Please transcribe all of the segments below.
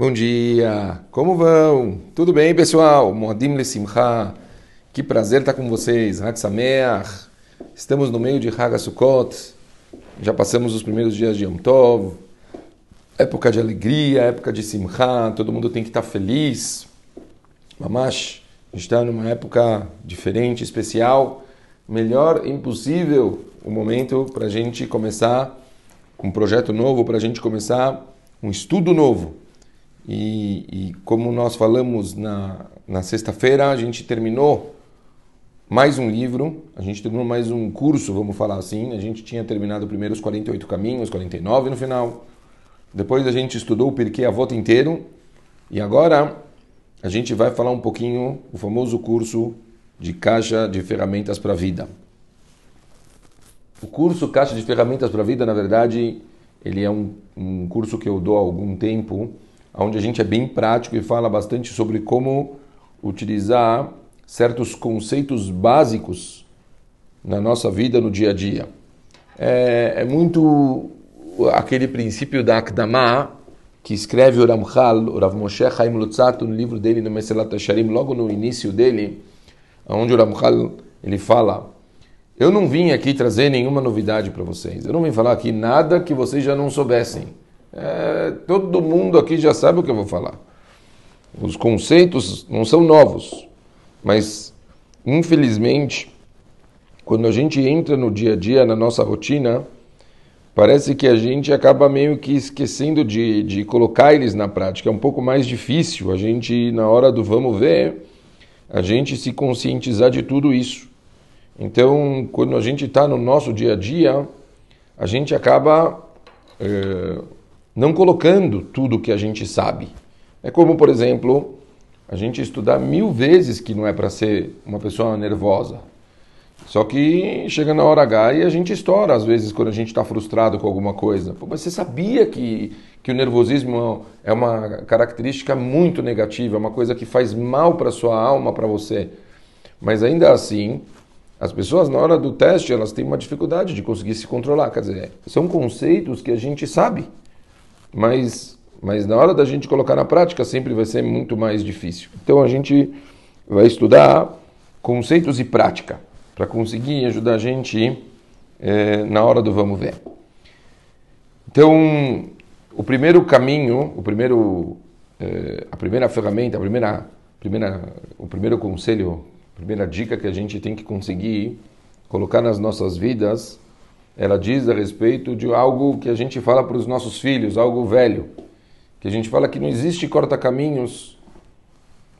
Bom dia, como vão? Tudo bem, pessoal? Moadim Lesimcha, que prazer estar com vocês. Hag Sameach, estamos no meio de Hag Sukkot, já passamos os primeiros dias de Yom Tov, época de alegria, época de Simcha, todo mundo tem que estar feliz. Mamash, a gente está numa época diferente, especial, melhor impossível o momento para a gente começar um projeto novo, para a gente começar um estudo novo. E, e como nós falamos na, na sexta-feira, a gente terminou mais um livro, a gente terminou mais um curso, vamos falar assim. A gente tinha terminado primeiro os 48 caminhos, 49 no final. Depois a gente estudou o a volta inteiro. E agora a gente vai falar um pouquinho o famoso curso de caixa de ferramentas para a vida. O curso Caixa de Ferramentas para a Vida, na verdade, ele é um, um curso que eu dou há algum tempo, onde a gente é bem prático e fala bastante sobre como utilizar certos conceitos básicos na nossa vida, no dia a dia. É, é muito aquele princípio da Akdama, que escreve o Ramchal, o Rav Moshe Chaim Lutzat, no livro dele, no Meselat Hasharim, logo no início dele, onde o Ramchal ele fala eu não vim aqui trazer nenhuma novidade para vocês. Eu não vim falar aqui nada que vocês já não soubessem. É, todo mundo aqui já sabe o que eu vou falar. Os conceitos não são novos, mas infelizmente, quando a gente entra no dia a dia, na nossa rotina, parece que a gente acaba meio que esquecendo de, de colocar eles na prática. É um pouco mais difícil a gente, na hora do vamos ver, a gente se conscientizar de tudo isso. Então, quando a gente está no nosso dia a dia, a gente acaba é, não colocando tudo que a gente sabe. É como, por exemplo, a gente estudar mil vezes que não é para ser uma pessoa nervosa. Só que chega na hora H e a gente estoura, às vezes, quando a gente está frustrado com alguma coisa. Pô, mas você sabia que, que o nervosismo é uma característica muito negativa, é uma coisa que faz mal para sua alma, para você. Mas ainda assim, as pessoas, na hora do teste, elas têm uma dificuldade de conseguir se controlar. Quer dizer, são conceitos que a gente sabe, mas, mas na hora da gente colocar na prática sempre vai ser muito mais difícil. Então a gente vai estudar conceitos e prática para conseguir ajudar a gente é, na hora do vamos ver. Então, o primeiro caminho, o primeiro, é, a primeira ferramenta, a primeira, primeira, o primeiro conselho primeira dica que a gente tem que conseguir colocar nas nossas vidas, ela diz a respeito de algo que a gente fala para os nossos filhos, algo velho, que a gente fala que não existe corta-caminhos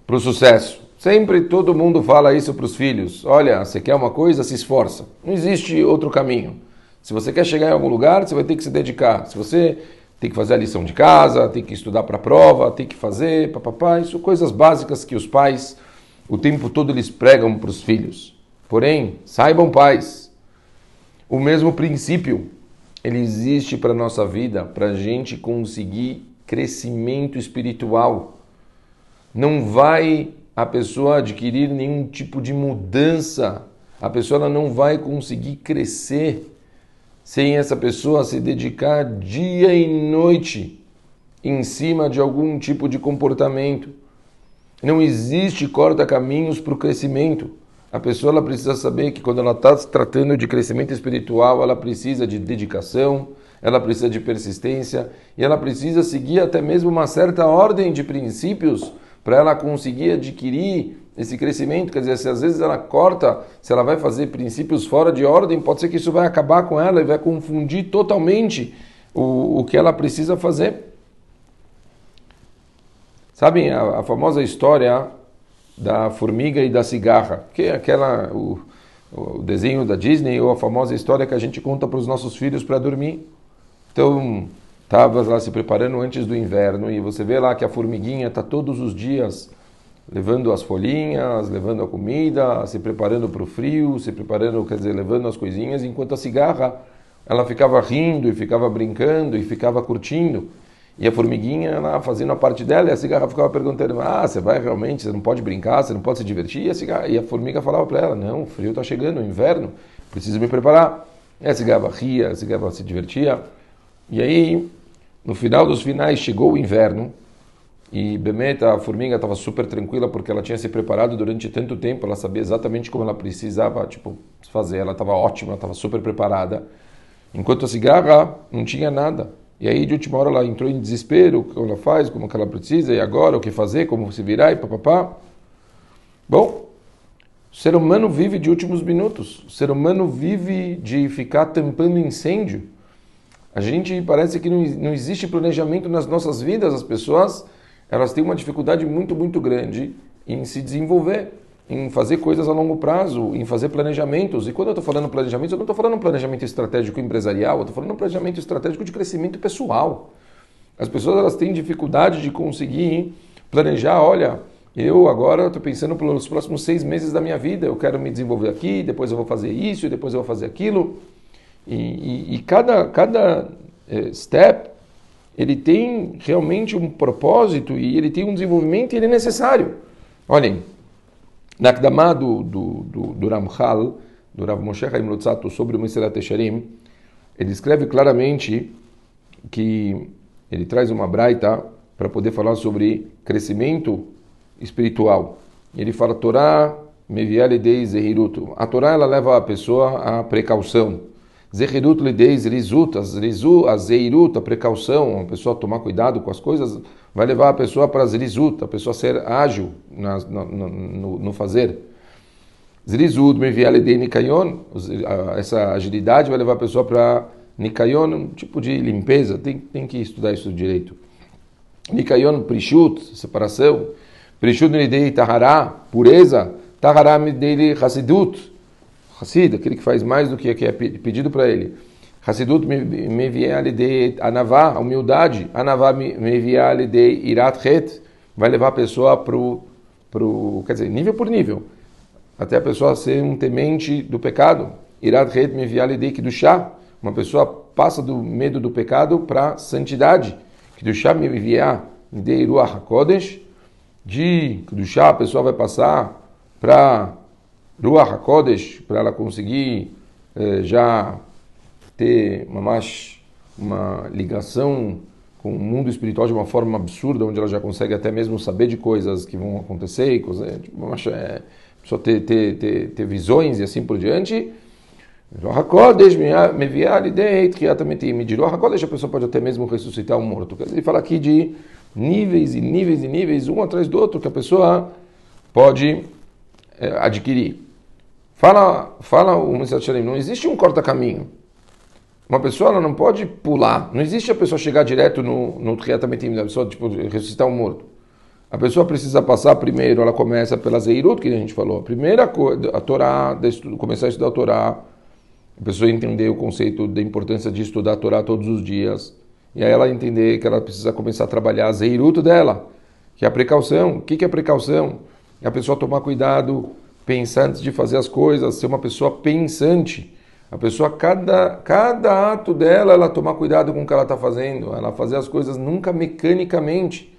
para o sucesso. Sempre todo mundo fala isso para os filhos. Olha, você quer uma coisa, se esforça. Não existe outro caminho. Se você quer chegar em algum lugar, você vai ter que se dedicar. Se você tem que fazer a lição de casa, tem que estudar para a prova, tem que fazer, papapá, isso coisas básicas que os pais o tempo todo eles pregam para os filhos. Porém, saibam, pais, o mesmo princípio ele existe para nossa vida, para a gente conseguir crescimento espiritual. Não vai a pessoa adquirir nenhum tipo de mudança, a pessoa não vai conseguir crescer sem essa pessoa se dedicar dia e noite em cima de algum tipo de comportamento. Não existe corta-caminhos para o crescimento. A pessoa ela precisa saber que quando ela está se tratando de crescimento espiritual, ela precisa de dedicação, ela precisa de persistência e ela precisa seguir até mesmo uma certa ordem de princípios para ela conseguir adquirir esse crescimento. Quer dizer, se às vezes ela corta, se ela vai fazer princípios fora de ordem, pode ser que isso vai acabar com ela e vai confundir totalmente o, o que ela precisa fazer. Sabem a, a, famosa história da formiga e da cigarra, que é aquela o, o desenho da Disney ou a famosa história que a gente conta para os nossos filhos para dormir. Então, estava lá se preparando antes do inverno e você vê lá que a formiguinha está todos os dias levando as folhinhas, levando a comida, se preparando para o frio, se preparando, quer dizer, levando as coisinhas, enquanto a cigarra ela ficava rindo e ficava brincando e ficava curtindo. E a formiguinha lá fazendo a parte dela, e a cigarra ficava perguntando: Ah, você vai realmente? Você não pode brincar? Você não pode se divertir? E a, cigarra, e a formiga falava para ela: Não, o frio está chegando, o inverno, preciso me preparar. E a cigarra ria, a cigarra se divertia. E aí, no final dos finais, chegou o inverno, E Bemeta, a formiga estava super tranquila porque ela tinha se preparado durante tanto tempo, ela sabia exatamente como ela precisava tipo, fazer, ela estava ótima, estava super preparada. Enquanto a cigarra não tinha nada. E aí, de última hora, ela entrou em desespero, o que ela faz, como que ela precisa, e agora, o que fazer, como se virar, e papapá. Bom, o ser humano vive de últimos minutos. O ser humano vive de ficar tampando incêndio. A gente parece que não, não existe planejamento nas nossas vidas. As pessoas elas têm uma dificuldade muito, muito grande em se desenvolver, em fazer coisas a longo prazo, em fazer planejamentos. E quando eu estou falando planejamento, eu não estou falando um planejamento estratégico empresarial, eu estou falando um planejamento estratégico de crescimento pessoal. As pessoas elas têm dificuldade de conseguir planejar, olha, eu agora estou pensando pelos próximos seis meses da minha vida, eu quero me desenvolver aqui, depois eu vou fazer isso, depois eu vou fazer aquilo. E, e, e cada, cada eh, step ele tem realmente um propósito e ele tem um desenvolvimento e ele é necessário. Olhem, na Akdamá do, do, do, do Ramchal, do Rav Moshe Chaim Lutzato, sobre o Mesilat Esharim, ele escreve claramente que ele traz uma braita para poder falar sobre crescimento espiritual. Ele fala Torá meviale dei zehiruto. A Torá ela leva a pessoa à precaução. Zehirut lidei zrizut, a zeirut, a precaução, a pessoa tomar cuidado com as coisas, vai levar a pessoa para zrizut, a pessoa ser ágil na, no, no, no fazer. Zrizut, mevialidei nikayon, essa agilidade vai levar a pessoa para nikayon, um tipo de limpeza, tem, tem que estudar isso direito. Nikayon, prishut, separação. Prishut lidei tahara, pureza. Tahara midei hasidut, Hassid, aquele que faz mais do que é pedido para ele. Hassidut meviale de anavá, humildade. Anavá meviale de irat vai levar a pessoa para o, quer dizer, nível por nível, até a pessoa ser um temente do pecado. Irat het meviale de kiddushá, uma pessoa passa do medo do pecado para santidade. Kiddushá meviá de ruach hakodesh, de kiddushá a pessoa vai passar para Ruach HaKodesh, para ela conseguir eh, já ter uma, mais, uma ligação com o mundo espiritual de uma forma absurda, onde ela já consegue até mesmo saber de coisas que vão acontecer, coisa, tipo, é, só ter, ter, ter, ter visões e assim por diante. Medir. Ruach a pessoa pode até mesmo ressuscitar um morto. Ele fala aqui de níveis e níveis e níveis, um atrás do outro, que a pessoa pode é, adquirir. Fala, fala o Shalem, não existe um corta-caminho. Uma pessoa ela não pode pular. Não existe a pessoa chegar direto no, no Triatametim, a pessoa tipo, ressuscitar um morto. A pessoa precisa passar primeiro, ela começa pela Zeirut, que a gente falou. A primeira coisa, a Torá, começar a estudar a Torá, a pessoa entender o conceito da importância de estudar a Torá todos os dias. E aí ela entender que ela precisa começar a trabalhar a Zeirut dela, que é a precaução. O que é a precaução? É a pessoa tomar cuidado pensar antes de fazer as coisas, ser uma pessoa pensante. A pessoa, cada, cada ato dela, ela tomar cuidado com o que ela está fazendo, ela fazer as coisas nunca mecanicamente.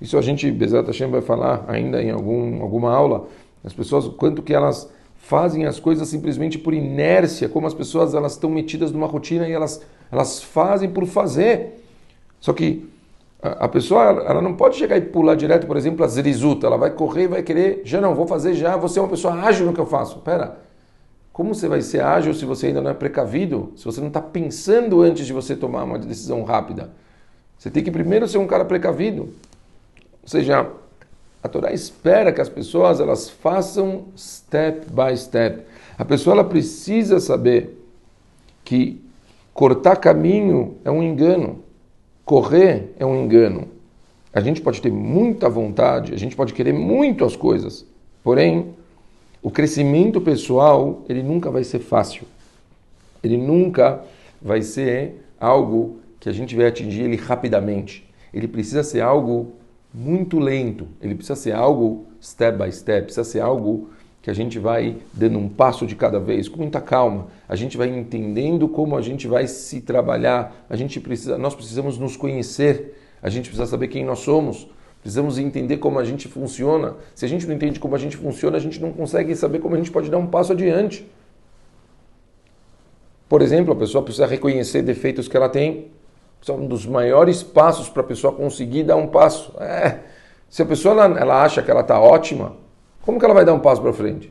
Isso a gente, Bezat Hashem, vai falar ainda em algum, alguma aula. As pessoas, quanto que elas fazem as coisas simplesmente por inércia, como as pessoas elas estão metidas numa rotina e elas, elas fazem por fazer. Só que a pessoa ela não pode chegar e pular direto, por exemplo, a zrizuta. Ela vai correr e vai querer, já não, vou fazer já, você é uma pessoa ágil no que eu faço. Pera, como você vai ser ágil se você ainda não é precavido? Se você não está pensando antes de você tomar uma decisão rápida? Você tem que primeiro ser um cara precavido. Ou seja, a Torá espera que as pessoas elas façam step by step. A pessoa ela precisa saber que cortar caminho é um engano. Correr é um engano. A gente pode ter muita vontade, a gente pode querer muito as coisas, porém, o crescimento pessoal, ele nunca vai ser fácil. Ele nunca vai ser algo que a gente vai atingir ele rapidamente. Ele precisa ser algo muito lento, ele precisa ser algo step by step, precisa ser algo que a gente vai dando um passo de cada vez, com muita calma. A gente vai entendendo como a gente vai se trabalhar. A gente precisa, nós precisamos nos conhecer. A gente precisa saber quem nós somos. Precisamos entender como a gente funciona. Se a gente não entende como a gente funciona, a gente não consegue saber como a gente pode dar um passo adiante. Por exemplo, a pessoa precisa reconhecer defeitos que ela tem. São um dos maiores passos para a pessoa conseguir dar um passo. É Se a pessoa ela, ela acha que ela está ótima, como que ela vai dar um passo para frente?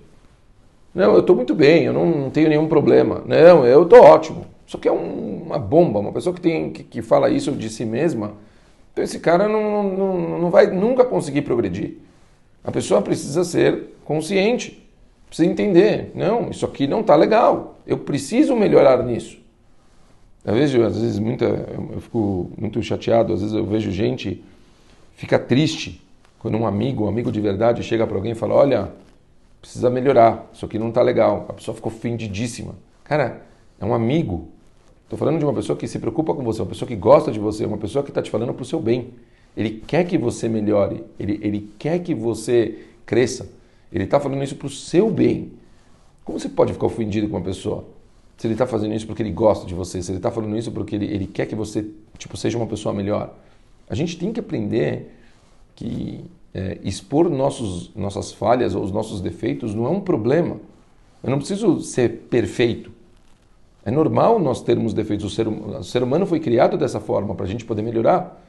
Não, eu estou muito bem, eu não, não, tenho nenhum problema. Não, eu estou ótimo. Só que é um, uma bomba, uma pessoa que, tem, que, que, fala isso de si mesma, então esse cara não, não, não vai nunca conseguir progredir. A pessoa precisa ser consciente, precisa entender. Não, isso aqui não está legal. Eu preciso melhorar nisso. Eu vejo, às vezes, muita, eu fico muito chateado, às vezes eu vejo gente fica triste quando um amigo, um amigo de verdade, chega para alguém e fala: Olha, precisa melhorar, isso aqui não está legal. A pessoa ficou ofendidíssima. Cara, é um amigo. Estou falando de uma pessoa que se preocupa com você, uma pessoa que gosta de você, uma pessoa que está te falando para o seu bem. Ele quer que você melhore, ele, ele quer que você cresça. Ele está falando isso para o seu bem. Como você pode ficar ofendido com uma pessoa? Se ele está fazendo isso porque ele gosta de você, se ele está falando isso porque ele, ele quer que você tipo, seja uma pessoa melhor. A gente tem que aprender que é, expor nossos, nossas falhas ou os nossos defeitos não é um problema. Eu não preciso ser perfeito. É normal nós termos defeitos. O ser, o ser humano foi criado dessa forma para a gente poder melhorar.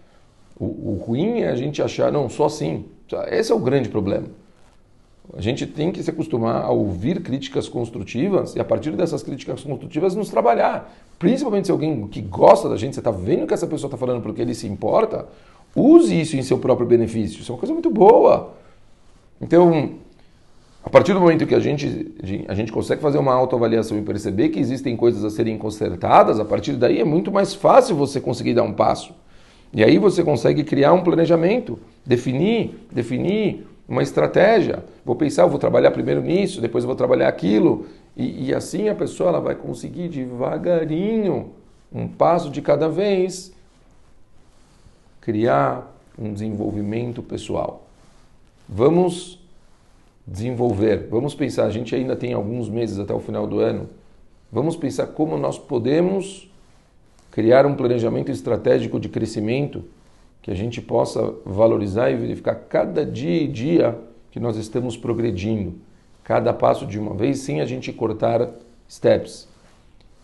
O, o ruim é a gente achar, não, só assim. Esse é o grande problema. A gente tem que se acostumar a ouvir críticas construtivas e, a partir dessas críticas construtivas, nos trabalhar. Principalmente se alguém que gosta da gente, você está vendo que essa pessoa está falando porque ele se importa, Use isso em seu próprio benefício. Isso é uma coisa muito boa. Então, a partir do momento que a gente, a gente consegue fazer uma autoavaliação e perceber que existem coisas a serem consertadas, a partir daí é muito mais fácil você conseguir dar um passo. E aí você consegue criar um planejamento, definir, definir uma estratégia. Vou pensar, vou trabalhar primeiro nisso, depois vou trabalhar aquilo. E, e assim a pessoa ela vai conseguir devagarinho, um passo de cada vez, criar um desenvolvimento pessoal. Vamos desenvolver, vamos pensar, a gente ainda tem alguns meses até o final do ano, vamos pensar como nós podemos criar um planejamento estratégico de crescimento que a gente possa valorizar e verificar cada dia e dia que nós estamos progredindo, cada passo de uma vez, sem a gente cortar steps.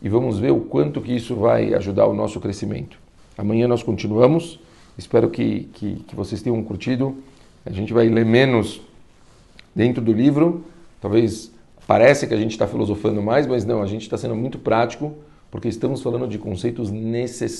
E vamos ver o quanto que isso vai ajudar o nosso crescimento. Amanhã nós continuamos. Espero que, que, que vocês tenham curtido. A gente vai ler menos dentro do livro. Talvez parece que a gente está filosofando mais, mas não, a gente está sendo muito prático porque estamos falando de conceitos necessários.